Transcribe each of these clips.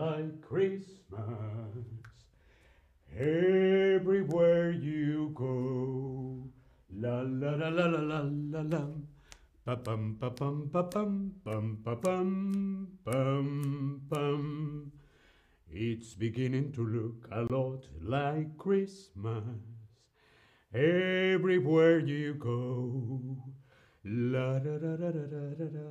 like Christmas. Everywhere you go. La la la la la la la. Pa pam pa pam pa pam pam pa pam pam pam. It's beginning to look a lot like Christmas. Everywhere you go. La da da da da da da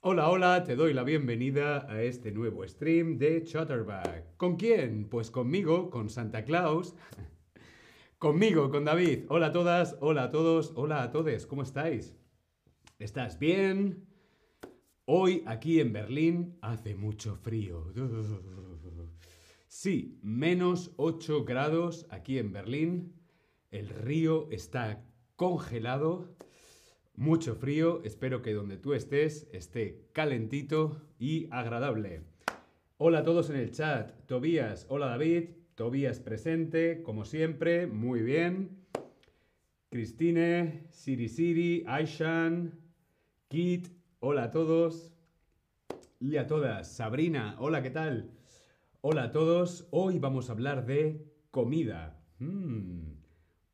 Hola, hola, te doy la bienvenida a este nuevo stream de Chatterback. ¿Con quién? Pues conmigo, con Santa Claus. conmigo, con David. Hola a todas, hola a todos, hola a todos. ¿Cómo estáis? ¿Estás bien? Hoy aquí en Berlín hace mucho frío. Sí, menos 8 grados aquí en Berlín. El río está congelado. Mucho frío. Espero que donde tú estés esté calentito y agradable. Hola a todos en el chat. Tobías, hola David. Tobías presente, como siempre. Muy bien. Cristine, Siri Siri, Aishan, Kit, hola a todos. Y a todas. Sabrina, hola, ¿qué tal? Hola a todos, hoy vamos a hablar de comida. Mm,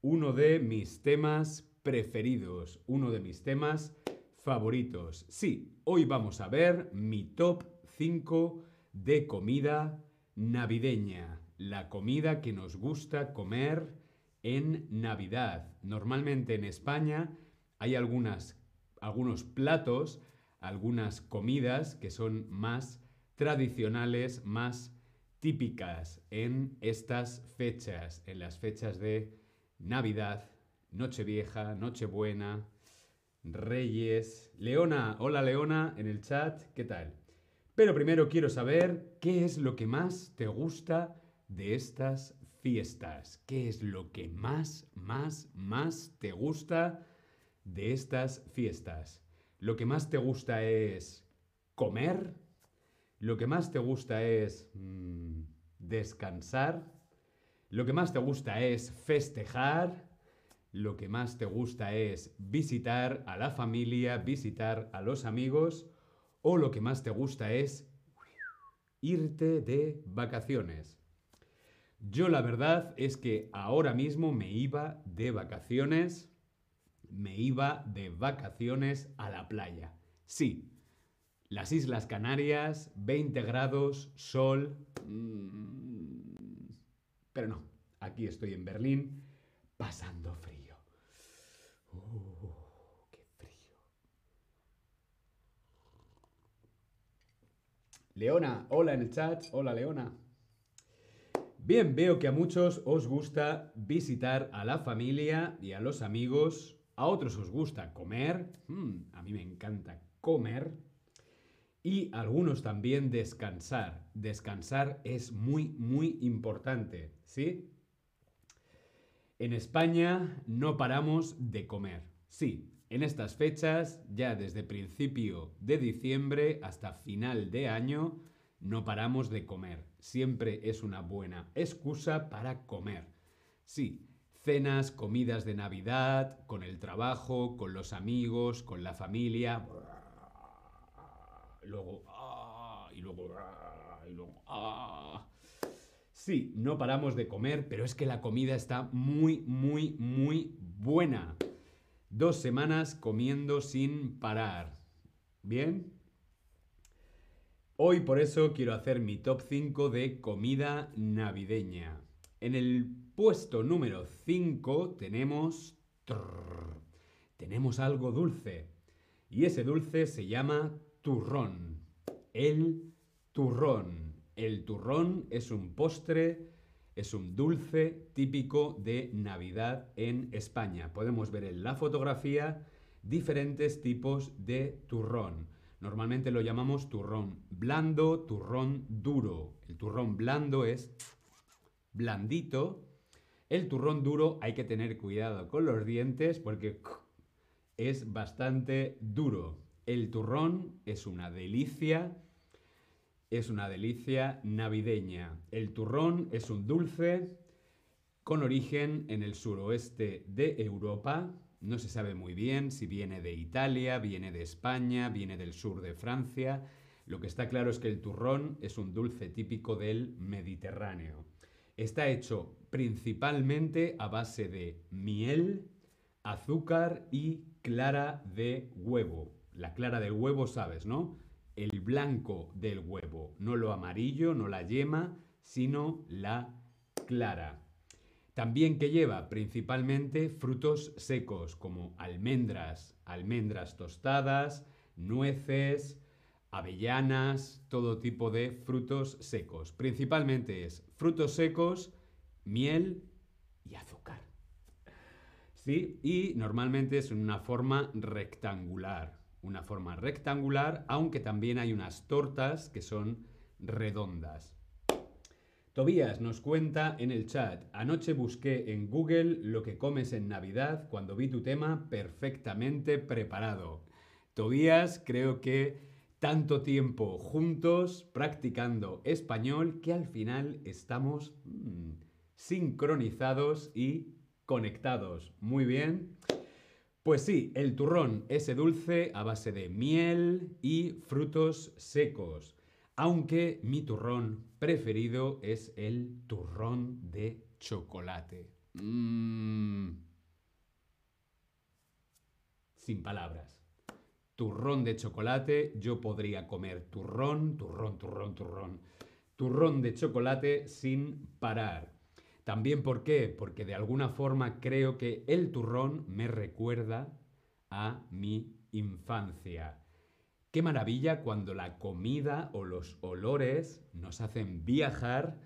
uno de mis temas preferidos, uno de mis temas favoritos. Sí, hoy vamos a ver mi top 5 de comida navideña. La comida que nos gusta comer en Navidad. Normalmente en España hay algunos platos, algunas comidas que son más tradicionales, más típicas en estas fechas, en las fechas de Navidad, Nochevieja, Nochebuena, Reyes. Leona, hola Leona en el chat, ¿qué tal? Pero primero quiero saber qué es lo que más te gusta de estas fiestas. ¿Qué es lo que más, más, más te gusta de estas fiestas? Lo que más te gusta es comer, lo que más te gusta es mm, descansar, lo que más te gusta es festejar, lo que más te gusta es visitar a la familia, visitar a los amigos, o lo que más te gusta es irte de vacaciones. Yo la verdad es que ahora mismo me iba de vacaciones, me iba de vacaciones a la playa. Sí, las Islas Canarias, 20 grados, sol. mm, Pero no, aquí estoy en Berlín pasando frío. Uh, qué frío. Leona, hola en el chat. Hola Leona. Bien, veo que a muchos os gusta visitar a la familia y a los amigos. A otros os gusta comer. Mm, a mí me encanta comer. Y algunos también descansar. Descansar es muy, muy importante, ¿sí? En España no paramos de comer. Sí, en estas fechas, ya desde principio de diciembre hasta final de año, no paramos de comer. Siempre es una buena excusa para comer. Sí, cenas, comidas de Navidad, con el trabajo, con los amigos, con la familia. Luego, ah, y luego, ah, y luego, ah. Sí, no paramos de comer, pero es que la comida está muy, muy, muy buena. Dos semanas comiendo sin parar. ¿Bien? Hoy por eso quiero hacer mi top 5 de comida navideña. En el puesto número 5 tenemos... trrr, tenemos algo dulce. Y ese dulce se llama turrón. El turrón. El turrón es un postre, es un dulce típico de Navidad en España. Podemos ver en la fotografía diferentes tipos de turrón. Normalmente lo llamamos turrón blando, turrón duro. El turrón blando es blandito. El turrón duro hay que tener cuidado con los dientes porque es bastante duro. El turrón es una delicia, es una delicia navideña. El turrón es un dulce con origen en el suroeste de Europa. No se sabe muy bien si viene de Italia, viene de España, viene del sur de Francia. Lo que está claro es que el turrón es un dulce típico del Mediterráneo. Está hecho principalmente a base de miel, azúcar y clara de huevo. La clara del huevo, sabes, ¿no? El blanco del huevo, no lo amarillo, no la yema, sino la clara. También que lleva principalmente frutos secos como almendras, almendras tostadas, nueces, avellanas, todo tipo de frutos secos. Principalmente es frutos secos, miel y azúcar. ¿Sí? Y normalmente es en una forma rectangular. Una forma rectangular, aunque también hay unas tortas que son redondas. Tobías nos cuenta en el chat, anoche busqué en Google lo que comes en Navidad cuando vi tu tema perfectamente preparado. Tobías, creo que tanto tiempo juntos practicando español que al final estamos mm, sincronizados y conectados. Muy bien. Pues sí, el turrón, ese dulce a base de miel y frutos secos. Aunque mi turrón preferido es el turrón de chocolate. Mm. Sin palabras. Turrón de chocolate, yo podría comer turrón, turrón, turrón, turrón. Turrón de chocolate sin parar. También ¿por qué? Porque de alguna forma creo que el turrón me recuerda a mi infancia. Qué maravilla cuando la comida o los olores nos hacen viajar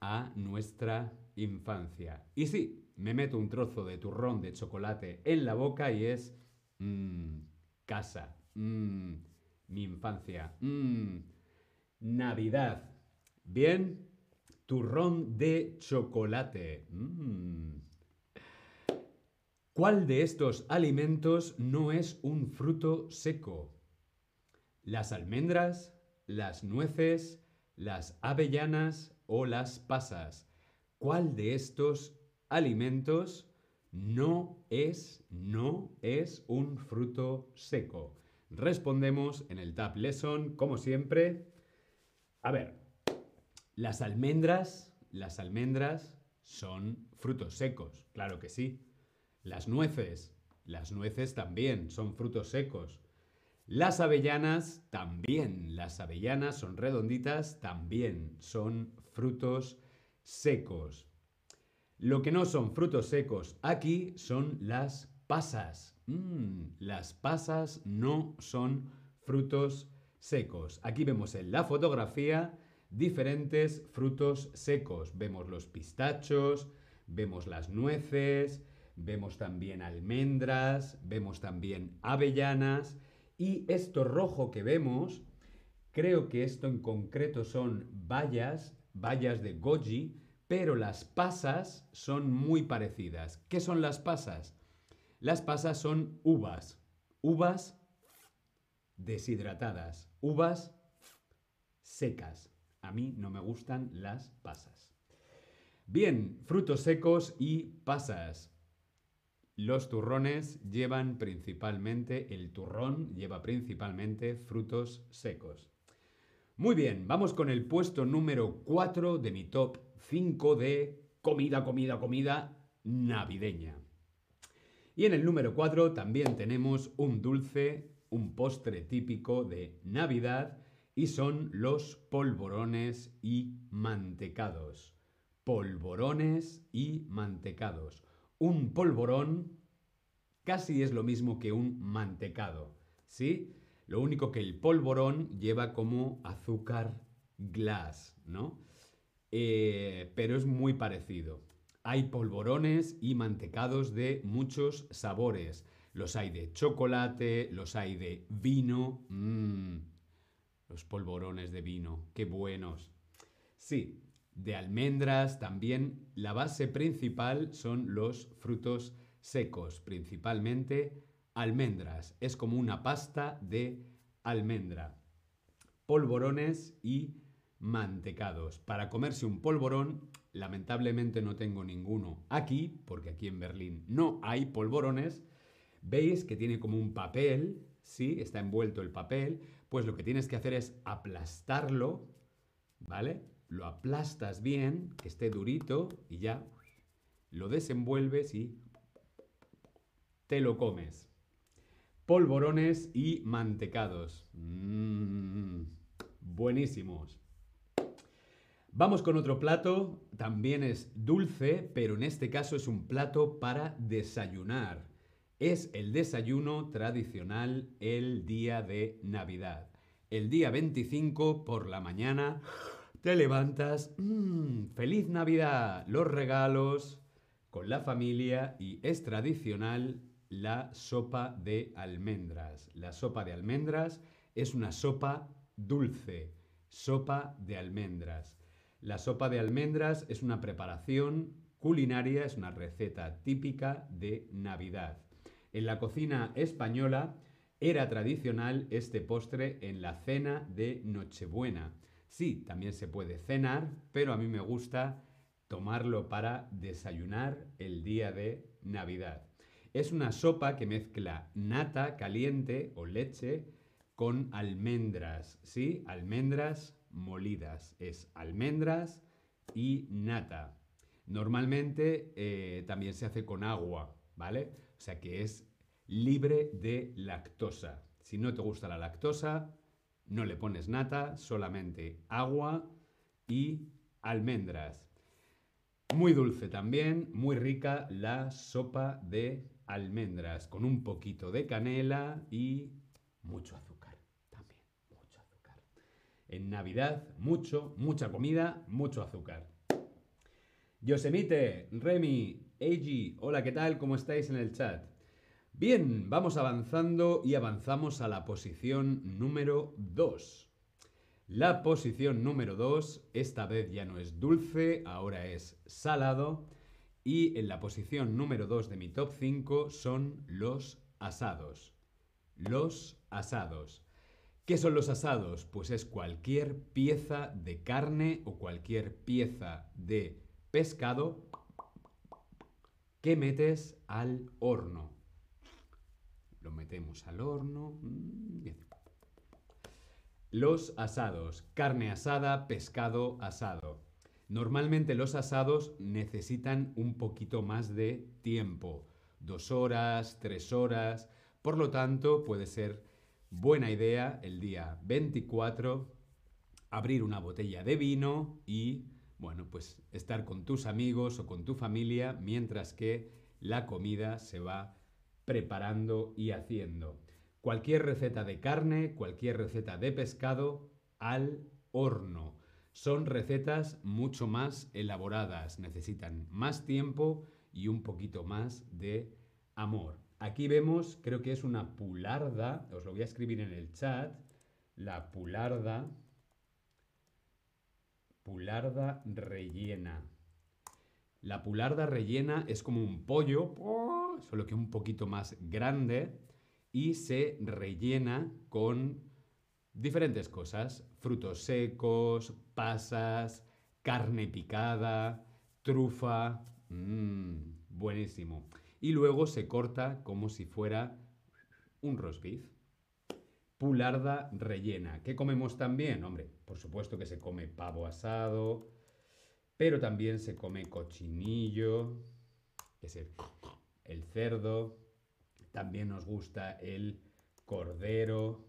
a nuestra infancia. Y sí, me meto un trozo de turrón de chocolate en la boca y es mmm, casa, mmm, mi infancia, mmm, Navidad. Bien, turrón de chocolate. Mmm. ¿Cuál de estos alimentos no es un fruto seco? las almendras, las nueces, las avellanas o las pasas. ¿Cuál de estos alimentos no es, no es un fruto seco? Respondemos en el Tab Lesson, como siempre. A ver, las almendras, las almendras son frutos secos, claro que sí. Las nueces, las nueces también son frutos secos. Las avellanas también, las avellanas son redonditas, también son frutos secos. Lo que no son frutos secos aquí son las pasas. Mm, las pasas no son frutos secos. Aquí vemos en la fotografía diferentes frutos secos. Vemos los pistachos, vemos las nueces, vemos también almendras, vemos también avellanas y esto rojo que vemos, creo que esto en concreto son bayas, bayas de goji, pero las pasas son muy parecidas. ¿Qué son las pasas? Las pasas son uvas, uvas deshidratadas, uvas secas. A mí no me gustan las pasas. Bien, frutos secos y pasas. Los turrones llevan principalmente, el turrón lleva principalmente frutos secos. Muy bien, vamos con el puesto número 4 de mi top 5 de comida, comida, comida navideña. Y en el número 4 también tenemos un dulce, un postre típico de Navidad y son los polvorones y mantecados. Polvorones y mantecados. Un polvorón casi es lo mismo que un mantecado, ¿sí? Lo único que el polvorón lleva como azúcar glass, ¿no? Eh, pero es muy parecido. Hay polvorones y mantecados de muchos sabores. Los hay de chocolate, los hay de vino. Mmm, los polvorones de vino, qué buenos. Sí, de almendras también. La base principal son los frutos secos, principalmente almendras. Es como una pasta de almendra. Polvorones y mantecados. Para comerse un polvorón, lamentablemente no tengo ninguno aquí, porque aquí en Berlín no hay polvorones. Veis que tiene como un papel, ¿sí? Está envuelto el papel. Pues lo que tienes que hacer es aplastarlo, ¿vale? Lo aplastas bien, que esté durito y ya lo desenvuelves y te lo comes. Polvorones y mantecados. Mmm, buenísimos. Vamos con otro plato, también es dulce, pero en este caso es un plato para desayunar. Es el desayuno tradicional el día de Navidad. El día 25 por la mañana te levantas, mmm, feliz Navidad, los regalos con la familia y es tradicional la sopa de almendras. La sopa de almendras es una sopa dulce, sopa de almendras. La sopa de almendras es una preparación culinaria, es una receta típica de Navidad. En la cocina española era tradicional este postre en la cena de Nochebuena. Sí, también se puede cenar, pero a mí me gusta tomarlo para desayunar el día de Navidad. Es una sopa que mezcla nata caliente o leche con almendras, ¿sí? Almendras molidas. Es almendras y nata. Normalmente eh, también se hace con agua, ¿vale? O sea que es libre de lactosa. Si no te gusta la lactosa, no le pones nata, solamente agua y almendras. Muy dulce también, muy rica la sopa de almendras con un poquito de canela y mucho azúcar también, mucho azúcar. En Navidad, mucho, mucha comida, mucho azúcar. Yosemite, Remy, Eiji, hola, ¿qué tal? ¿Cómo estáis en el chat? Bien, vamos avanzando y avanzamos a la posición número 2. La posición número 2, esta vez ya no es dulce, ahora es salado. Y en la posición número 2 de mi top 5 son los asados. Los asados. ¿Qué son los asados? Pues es cualquier pieza de carne o cualquier pieza de pescado que metes al horno. Lo metemos al horno. Mm, los asados. Carne asada, pescado asado. Normalmente los asados necesitan un poquito más de tiempo. Dos horas, tres horas. Por lo tanto, puede ser buena idea el día 24 abrir una botella de vino y, bueno, pues estar con tus amigos o con tu familia mientras que la comida se va preparando y haciendo. Cualquier receta de carne, cualquier receta de pescado al horno. Son recetas mucho más elaboradas, necesitan más tiempo y un poquito más de amor. Aquí vemos, creo que es una pularda, os lo voy a escribir en el chat, la pularda, pularda rellena. La pularda rellena es como un pollo, solo que un poquito más grande y se rellena con diferentes cosas, frutos secos, pasas, carne picada, trufa, mmm, buenísimo. Y luego se corta como si fuera un roast beef. Pularda rellena. ¿Qué comemos también? Hombre, por supuesto que se come pavo asado, pero también se come cochinillo, que es el cerdo, también nos gusta el cordero,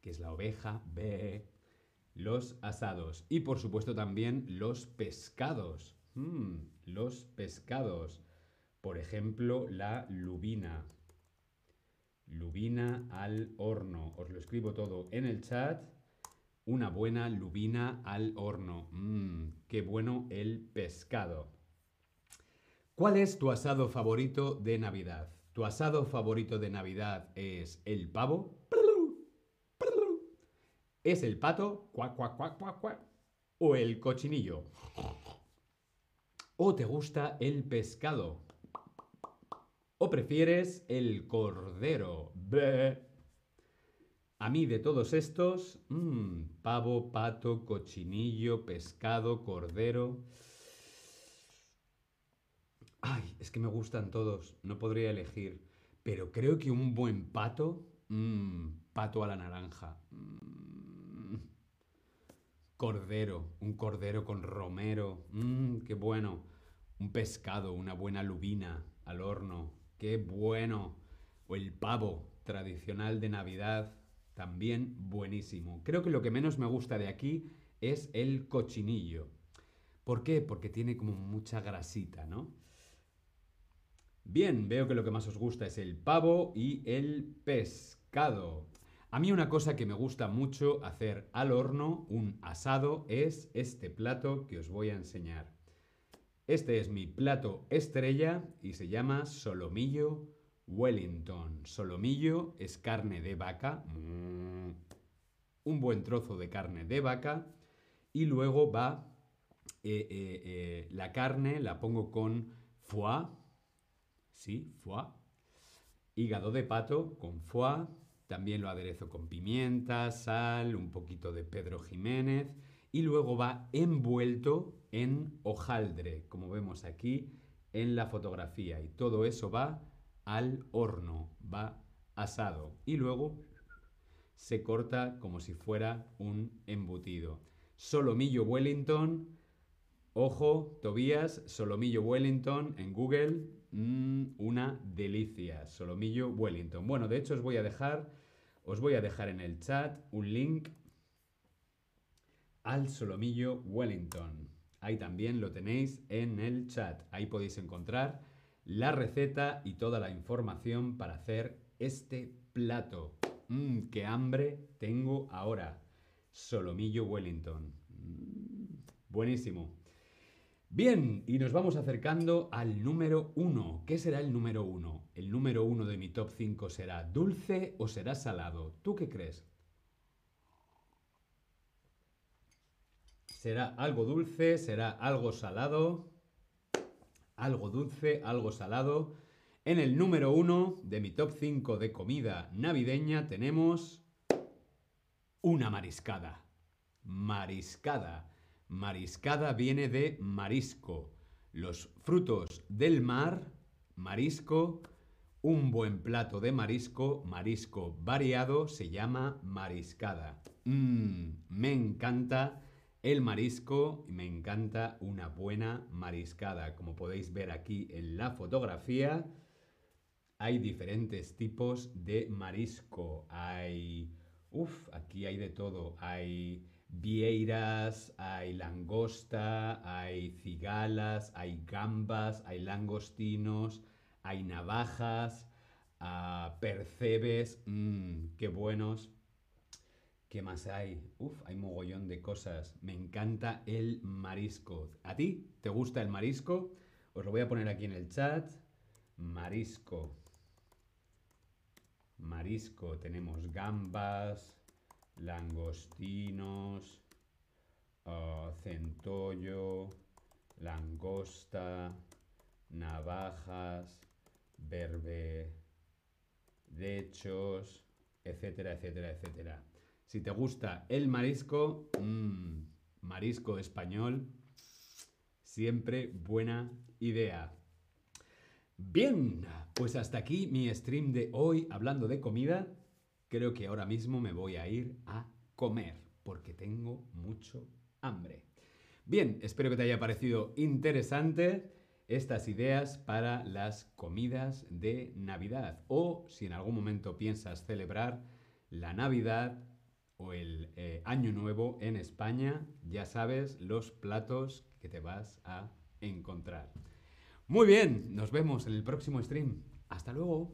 que es la oveja, B, los asados y por supuesto también los pescados. Mm, los pescados. Por ejemplo, la lubina. Lubina al horno. Os lo escribo todo en el chat. Una buena lubina al horno. Mmm, qué bueno el pescado. ¿Cuál es tu asado favorito de Navidad? ¿Tu asado favorito de Navidad es el pavo? ¿Es el pato? ¿O el cochinillo? ¿O te gusta el pescado? ¿O prefieres el cordero? A mí de todos estos, mmm, pavo, pato, cochinillo, pescado, cordero. Ay, es que me gustan todos, no podría elegir. Pero creo que un buen pato, mmm, pato a la naranja. Mm, cordero, un cordero con romero, qué bueno. Un pescado, una buena lubina al horno, qué bueno. O el pavo tradicional de Navidad, también buenísimo. Creo que lo que menos me gusta de aquí es el cochinillo. ¿Por qué? Porque tiene como mucha grasita, ¿no? Bien, veo que lo que más os gusta es el pavo y el pescado. A mí una cosa que me gusta mucho hacer al horno, un asado, es este plato que os voy a enseñar. Este es mi plato estrella y se llama solomillo Wellington. Solomillo es carne de vaca, un buen trozo de carne de vaca. Y luego va eh, eh, eh, la carne, la pongo con foie, sí, foie, hígado de pato con foie, también lo aderezo con pimienta, sal, un poquito de Pedro Jiménez. Y luego va envuelto en hojaldre, como vemos aquí en la fotografía. Y todo eso va al horno, va asado y luego se corta como si fuera un embutido. Solomillo Wellington, ojo, Tobías, Solomillo Wellington en Google, mm, una delicia, Solomillo Wellington. Bueno, de hecho os voy a dejar, os voy a dejar en el chat un link al Solomillo Wellington. Ahí también lo tenéis en el chat. Ahí podéis encontrar la receta y toda la información para hacer este plato. Mmm, qué hambre tengo ahora. Solomillo Wellington. Mm, buenísimo. Bien, y nos vamos acercando al número uno. ¿Qué será el número uno? ¿El número uno de mi top 5 será dulce o será salado? ¿Tú qué crees? ¿Será algo dulce? ¿Será algo salado? Algo dulce, algo salado. En el número uno de mi top 5 de comida navideña tenemos una mariscada. Mariscada. Mariscada viene de marisco. Los frutos del mar, marisco, un buen plato de marisco, marisco variado, se llama mariscada. Mmm, me encanta el marisco, me encanta una buena mariscada. Como podéis ver aquí en la fotografía, hay diferentes tipos de marisco. Hay, uff, aquí hay de todo. Hay vieiras, hay langosta, hay cigalas, hay gambas, hay langostinos, hay navajas, ah, percebes, mmm, qué buenos. ¿Qué más hay? Uf, hay mogollón de cosas. Me encanta el marisco. ¿A ti te gusta el marisco? Os lo voy a poner aquí en el chat. Marisco. Marisco. Tenemos gambas, langostinos, uh, centollo, langosta, navajas, berberechos, etcétera, etcétera, etcétera. Si te gusta el marisco, mmm, marisco español, siempre buena idea. Bien, pues hasta aquí mi stream de hoy hablando de comida. Creo que ahora mismo me voy a ir a comer porque tengo mucho hambre. Bien, espero que te haya parecido interesante estas ideas para las comidas de Navidad o si en algún momento piensas celebrar la Navidad o el eh, Año Nuevo en España, ya sabes los platos que te vas a encontrar. Muy bien, nos vemos en el próximo stream. Hasta luego.